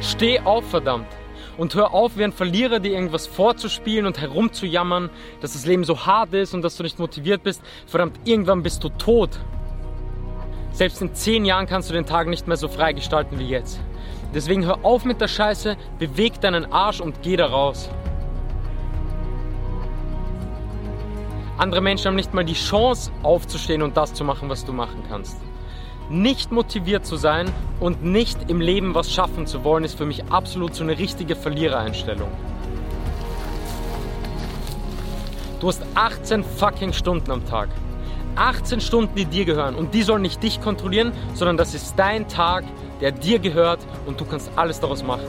Steh auf, verdammt. Und hör auf, wie ein Verlierer dir irgendwas vorzuspielen und herumzujammern, dass das Leben so hart ist und dass du nicht motiviert bist. Verdammt, irgendwann bist du tot. Selbst in zehn Jahren kannst du den Tag nicht mehr so frei gestalten wie jetzt. Deswegen hör auf mit der Scheiße, beweg deinen Arsch und geh da raus. Andere Menschen haben nicht mal die Chance aufzustehen und das zu machen, was du machen kannst. Nicht motiviert zu sein und nicht im Leben was schaffen zu wollen, ist für mich absolut so eine richtige Verlierereinstellung. Du hast 18 fucking Stunden am Tag. 18 Stunden, die dir gehören. Und die sollen nicht dich kontrollieren, sondern das ist dein Tag, der dir gehört und du kannst alles daraus machen.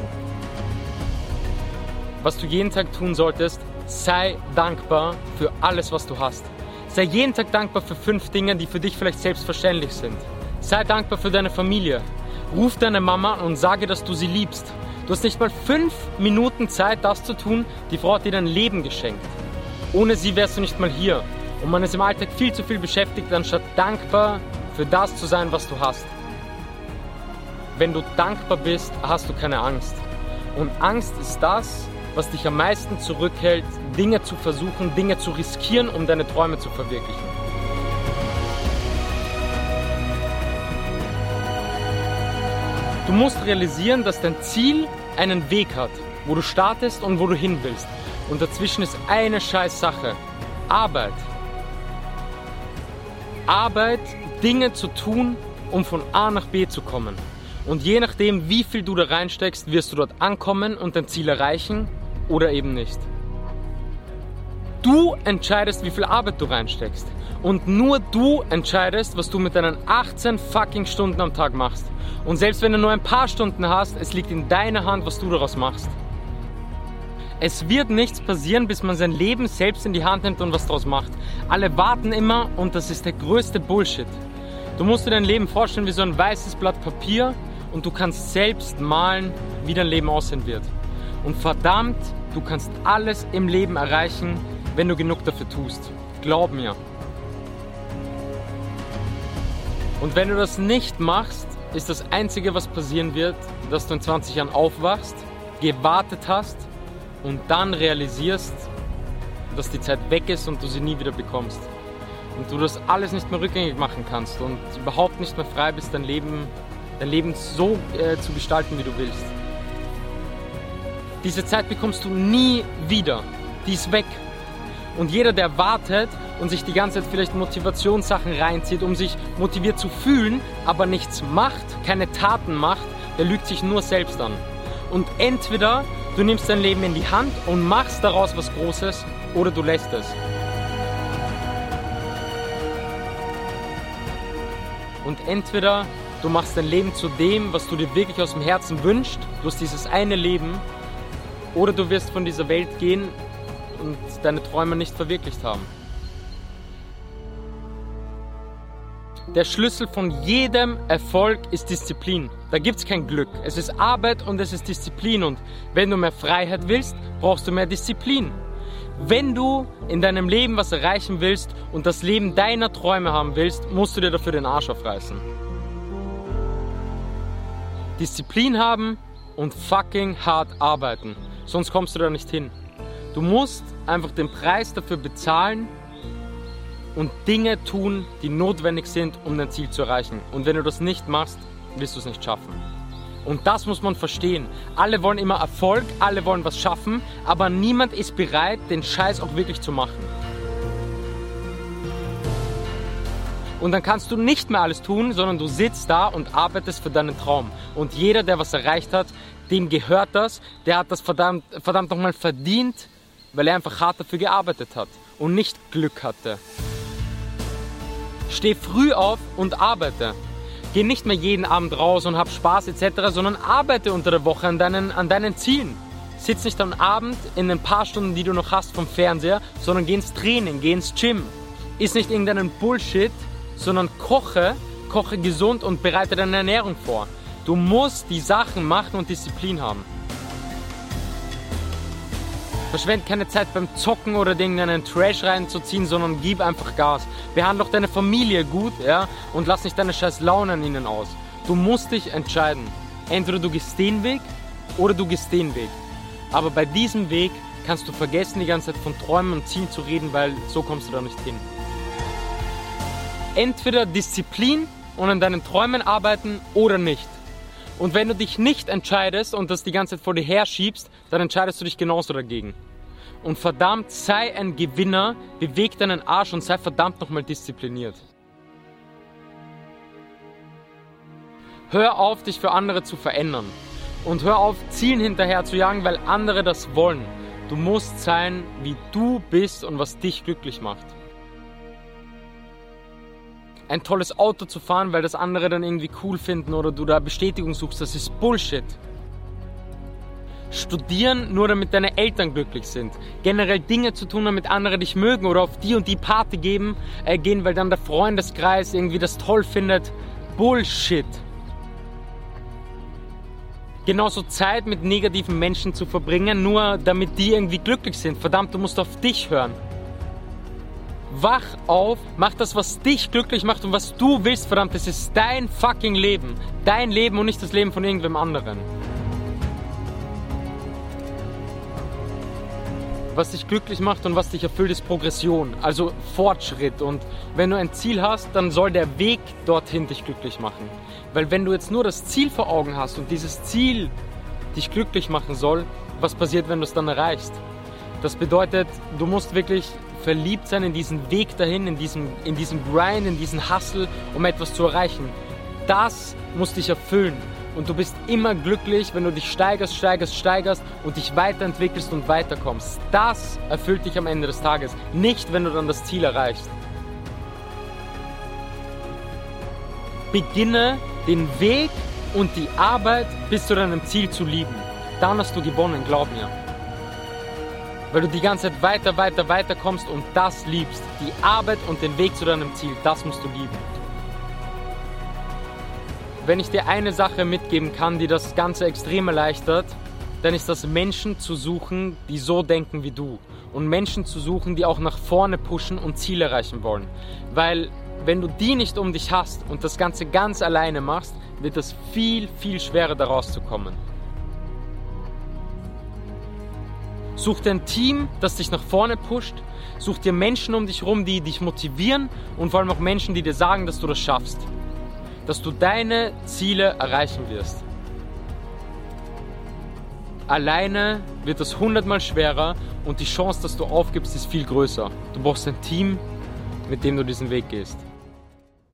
Was du jeden Tag tun solltest, sei dankbar für alles, was du hast. Sei jeden Tag dankbar für fünf Dinge, die für dich vielleicht selbstverständlich sind. Sei dankbar für deine Familie. Ruf deine Mama und sage, dass du sie liebst. Du hast nicht mal fünf Minuten Zeit, das zu tun. Die Frau hat dir dein Leben geschenkt. Ohne sie wärst du nicht mal hier. Und man ist im Alltag viel zu viel beschäftigt, anstatt dankbar für das zu sein, was du hast. Wenn du dankbar bist, hast du keine Angst. Und Angst ist das, was dich am meisten zurückhält, Dinge zu versuchen, Dinge zu riskieren, um deine Träume zu verwirklichen. Du musst realisieren, dass dein Ziel einen Weg hat, wo du startest und wo du hin willst. Und dazwischen ist eine scheiß Sache. Arbeit. Arbeit, Dinge zu tun, um von A nach B zu kommen. Und je nachdem, wie viel du da reinsteckst, wirst du dort ankommen und dein Ziel erreichen oder eben nicht. Du entscheidest, wie viel Arbeit du reinsteckst. Und nur du entscheidest, was du mit deinen 18 fucking Stunden am Tag machst. Und selbst wenn du nur ein paar Stunden hast, es liegt in deiner Hand, was du daraus machst. Es wird nichts passieren, bis man sein Leben selbst in die Hand nimmt und was daraus macht. Alle warten immer und das ist der größte Bullshit. Du musst dir dein Leben vorstellen wie so ein weißes Blatt Papier und du kannst selbst malen, wie dein Leben aussehen wird. Und verdammt, du kannst alles im Leben erreichen, wenn du genug dafür tust. Glaub mir. Und wenn du das nicht machst, ist das Einzige, was passieren wird, dass du in 20 Jahren aufwachst, gewartet hast und dann realisierst, dass die Zeit weg ist und du sie nie wieder bekommst. Und du das alles nicht mehr rückgängig machen kannst und überhaupt nicht mehr frei bist, dein Leben, dein Leben so äh, zu gestalten, wie du willst. Diese Zeit bekommst du nie wieder. Die ist weg. Und jeder, der wartet und sich die ganze Zeit vielleicht Motivationssachen reinzieht, um sich motiviert zu fühlen, aber nichts macht, keine Taten macht, der lügt sich nur selbst an. Und entweder Du nimmst dein Leben in die Hand und machst daraus was Großes oder du lässt es. Und entweder du machst dein Leben zu dem, was du dir wirklich aus dem Herzen wünschst, du hast dieses eine Leben, oder du wirst von dieser Welt gehen und deine Träume nicht verwirklicht haben. Der Schlüssel von jedem Erfolg ist Disziplin. Da gibt es kein Glück. Es ist Arbeit und es ist Disziplin. Und wenn du mehr Freiheit willst, brauchst du mehr Disziplin. Wenn du in deinem Leben was erreichen willst und das Leben deiner Träume haben willst, musst du dir dafür den Arsch aufreißen. Disziplin haben und fucking hart arbeiten. Sonst kommst du da nicht hin. Du musst einfach den Preis dafür bezahlen, und Dinge tun, die notwendig sind, um dein Ziel zu erreichen. Und wenn du das nicht machst, wirst du es nicht schaffen. Und das muss man verstehen. Alle wollen immer Erfolg, alle wollen was schaffen, aber niemand ist bereit, den Scheiß auch wirklich zu machen. Und dann kannst du nicht mehr alles tun, sondern du sitzt da und arbeitest für deinen Traum. Und jeder, der was erreicht hat, dem gehört das, der hat das verdammt, verdammt nochmal verdient, weil er einfach hart dafür gearbeitet hat und nicht Glück hatte. Steh früh auf und arbeite. Geh nicht mehr jeden Abend raus und hab Spaß etc., sondern arbeite unter der Woche an deinen, an deinen Zielen. Sitz nicht am Abend in den paar Stunden, die du noch hast vom Fernseher, sondern geh ins Training, geh ins Gym. Iss nicht irgendeinen Bullshit, sondern koche, koche gesund und bereite deine Ernährung vor. Du musst die Sachen machen und Disziplin haben. Verschwende keine Zeit beim Zocken oder irgendeinen Trash reinzuziehen, sondern gib einfach Gas. Behandle auch deine Familie gut, ja, und lass nicht deine scheiß Laune an ihnen aus. Du musst dich entscheiden. Entweder du gehst den Weg oder du gehst den Weg. Aber bei diesem Weg kannst du vergessen, die ganze Zeit von Träumen und Zielen zu reden, weil so kommst du da nicht hin. Entweder Disziplin und an deinen Träumen arbeiten oder nicht. Und wenn du dich nicht entscheidest und das die ganze Zeit vor dir her schiebst, dann entscheidest du dich genauso dagegen. Und verdammt, sei ein Gewinner, beweg deinen Arsch und sei verdammt nochmal diszipliniert. Hör auf, dich für andere zu verändern. Und hör auf, Zielen hinterher zu jagen, weil andere das wollen. Du musst sein, wie du bist und was dich glücklich macht. Ein tolles Auto zu fahren, weil das andere dann irgendwie cool finden oder du da Bestätigung suchst, das ist Bullshit. Studieren nur damit deine Eltern glücklich sind. Generell Dinge zu tun, damit andere dich mögen oder auf die und die Party geben, äh, gehen, weil dann der Freundeskreis irgendwie das toll findet. Bullshit genauso Zeit mit negativen Menschen zu verbringen, nur damit die irgendwie glücklich sind. Verdammt, du musst auf dich hören. Wach auf, mach das, was dich glücklich macht und was du willst, verdammt, das ist dein fucking Leben. Dein Leben und nicht das Leben von irgendwem anderen. Was dich glücklich macht und was dich erfüllt, ist Progression, also Fortschritt. Und wenn du ein Ziel hast, dann soll der Weg dorthin dich glücklich machen. Weil wenn du jetzt nur das Ziel vor Augen hast und dieses Ziel dich glücklich machen soll, was passiert, wenn du es dann erreichst? Das bedeutet, du musst wirklich verliebt sein in diesen Weg dahin, in diesem, in diesem Grind, in diesen Hustle, um etwas zu erreichen. Das muss dich erfüllen und du bist immer glücklich, wenn du dich steigerst, steigerst, steigerst und dich weiterentwickelst und weiterkommst. Das erfüllt dich am Ende des Tages, nicht wenn du dann das Ziel erreichst. Beginne den Weg und die Arbeit bis zu deinem Ziel zu lieben. Dann hast du gewonnen, glaub mir. Weil du die ganze Zeit weiter, weiter, weiter kommst und das liebst. Die Arbeit und den Weg zu deinem Ziel, das musst du lieben. Wenn ich dir eine Sache mitgeben kann, die das Ganze extrem erleichtert, dann ist das Menschen zu suchen, die so denken wie du. Und Menschen zu suchen, die auch nach vorne pushen und Ziele erreichen wollen. Weil wenn du die nicht um dich hast und das Ganze ganz alleine machst, wird es viel, viel schwerer da rauszukommen. Such dir ein Team, das dich nach vorne pusht. Such dir Menschen um dich herum, die dich motivieren und vor allem auch Menschen, die dir sagen, dass du das schaffst dass du deine Ziele erreichen wirst. Alleine wird es hundertmal schwerer und die Chance, dass du aufgibst, ist viel größer. Du brauchst ein Team, mit dem du diesen Weg gehst.